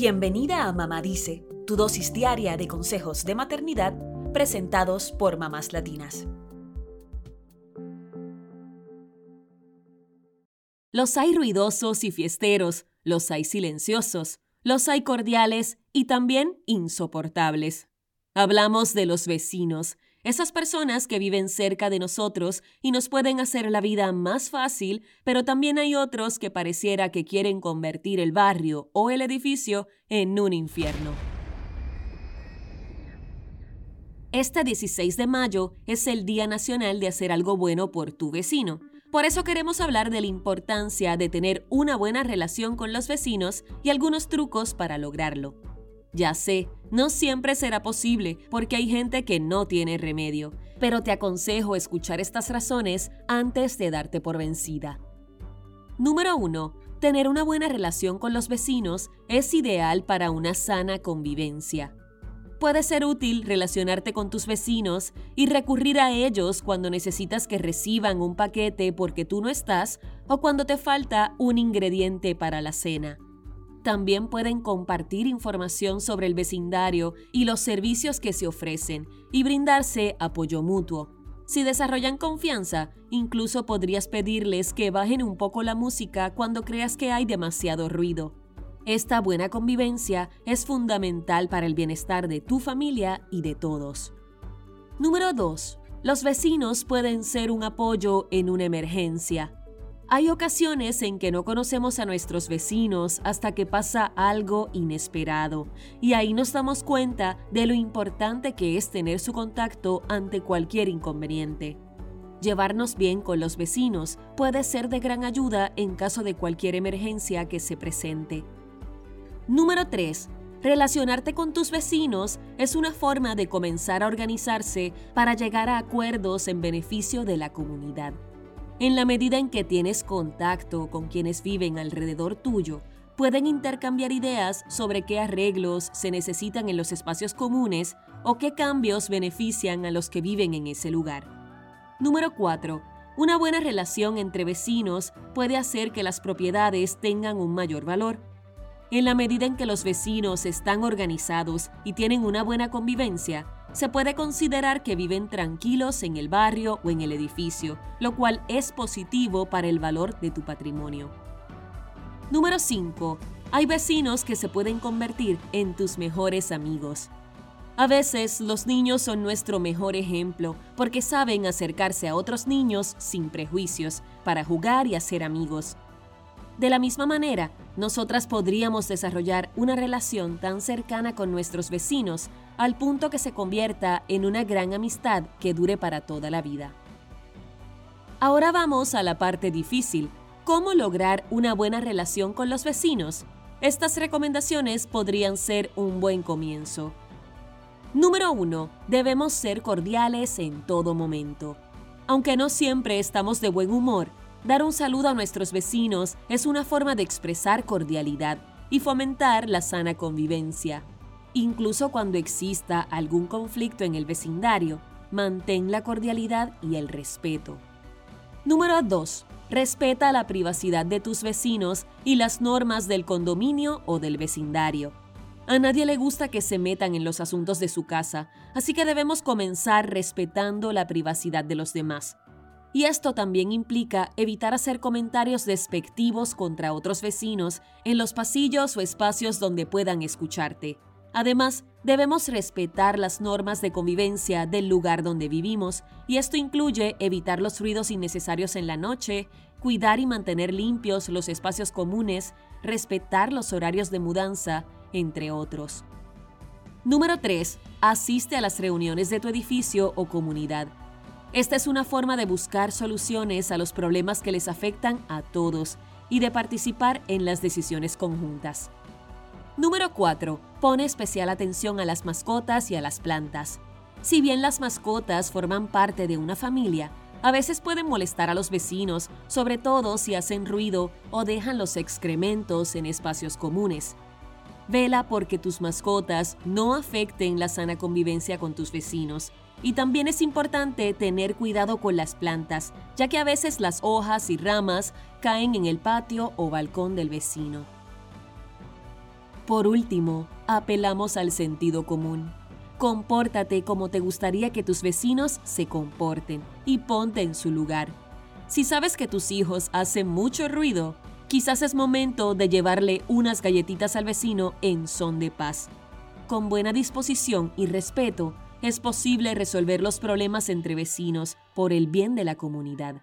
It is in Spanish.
Bienvenida a Mamá Dice, tu dosis diaria de consejos de maternidad presentados por mamás latinas. Los hay ruidosos y fiesteros, los hay silenciosos, los hay cordiales y también insoportables. Hablamos de los vecinos, esas personas que viven cerca de nosotros y nos pueden hacer la vida más fácil, pero también hay otros que pareciera que quieren convertir el barrio o el edificio en un infierno. Este 16 de mayo es el Día Nacional de hacer algo bueno por tu vecino. Por eso queremos hablar de la importancia de tener una buena relación con los vecinos y algunos trucos para lograrlo. Ya sé, no siempre será posible porque hay gente que no tiene remedio, pero te aconsejo escuchar estas razones antes de darte por vencida. Número 1. Tener una buena relación con los vecinos es ideal para una sana convivencia. Puede ser útil relacionarte con tus vecinos y recurrir a ellos cuando necesitas que reciban un paquete porque tú no estás o cuando te falta un ingrediente para la cena. También pueden compartir información sobre el vecindario y los servicios que se ofrecen y brindarse apoyo mutuo. Si desarrollan confianza, incluso podrías pedirles que bajen un poco la música cuando creas que hay demasiado ruido. Esta buena convivencia es fundamental para el bienestar de tu familia y de todos. Número 2. Los vecinos pueden ser un apoyo en una emergencia. Hay ocasiones en que no conocemos a nuestros vecinos hasta que pasa algo inesperado y ahí nos damos cuenta de lo importante que es tener su contacto ante cualquier inconveniente. Llevarnos bien con los vecinos puede ser de gran ayuda en caso de cualquier emergencia que se presente. Número 3. Relacionarte con tus vecinos es una forma de comenzar a organizarse para llegar a acuerdos en beneficio de la comunidad. En la medida en que tienes contacto con quienes viven alrededor tuyo, pueden intercambiar ideas sobre qué arreglos se necesitan en los espacios comunes o qué cambios benefician a los que viven en ese lugar. Número 4. Una buena relación entre vecinos puede hacer que las propiedades tengan un mayor valor. En la medida en que los vecinos están organizados y tienen una buena convivencia, se puede considerar que viven tranquilos en el barrio o en el edificio, lo cual es positivo para el valor de tu patrimonio. Número 5. Hay vecinos que se pueden convertir en tus mejores amigos. A veces los niños son nuestro mejor ejemplo porque saben acercarse a otros niños sin prejuicios para jugar y hacer amigos. De la misma manera, nosotras podríamos desarrollar una relación tan cercana con nuestros vecinos al punto que se convierta en una gran amistad que dure para toda la vida. Ahora vamos a la parte difícil, cómo lograr una buena relación con los vecinos. Estas recomendaciones podrían ser un buen comienzo. Número 1. Debemos ser cordiales en todo momento. Aunque no siempre estamos de buen humor, Dar un saludo a nuestros vecinos es una forma de expresar cordialidad y fomentar la sana convivencia. Incluso cuando exista algún conflicto en el vecindario, mantén la cordialidad y el respeto. Número 2. Respeta la privacidad de tus vecinos y las normas del condominio o del vecindario. A nadie le gusta que se metan en los asuntos de su casa, así que debemos comenzar respetando la privacidad de los demás. Y esto también implica evitar hacer comentarios despectivos contra otros vecinos en los pasillos o espacios donde puedan escucharte. Además, debemos respetar las normas de convivencia del lugar donde vivimos, y esto incluye evitar los ruidos innecesarios en la noche, cuidar y mantener limpios los espacios comunes, respetar los horarios de mudanza, entre otros. Número 3. Asiste a las reuniones de tu edificio o comunidad. Esta es una forma de buscar soluciones a los problemas que les afectan a todos y de participar en las decisiones conjuntas. Número 4. Pone especial atención a las mascotas y a las plantas. Si bien las mascotas forman parte de una familia, a veces pueden molestar a los vecinos, sobre todo si hacen ruido o dejan los excrementos en espacios comunes. Vela porque tus mascotas no afecten la sana convivencia con tus vecinos y también es importante tener cuidado con las plantas, ya que a veces las hojas y ramas caen en el patio o balcón del vecino. Por último, apelamos al sentido común. Compórtate como te gustaría que tus vecinos se comporten y ponte en su lugar. Si sabes que tus hijos hacen mucho ruido, quizás es momento de llevarle unas galletitas al vecino en son de paz. Con buena disposición y respeto, es posible resolver los problemas entre vecinos por el bien de la comunidad.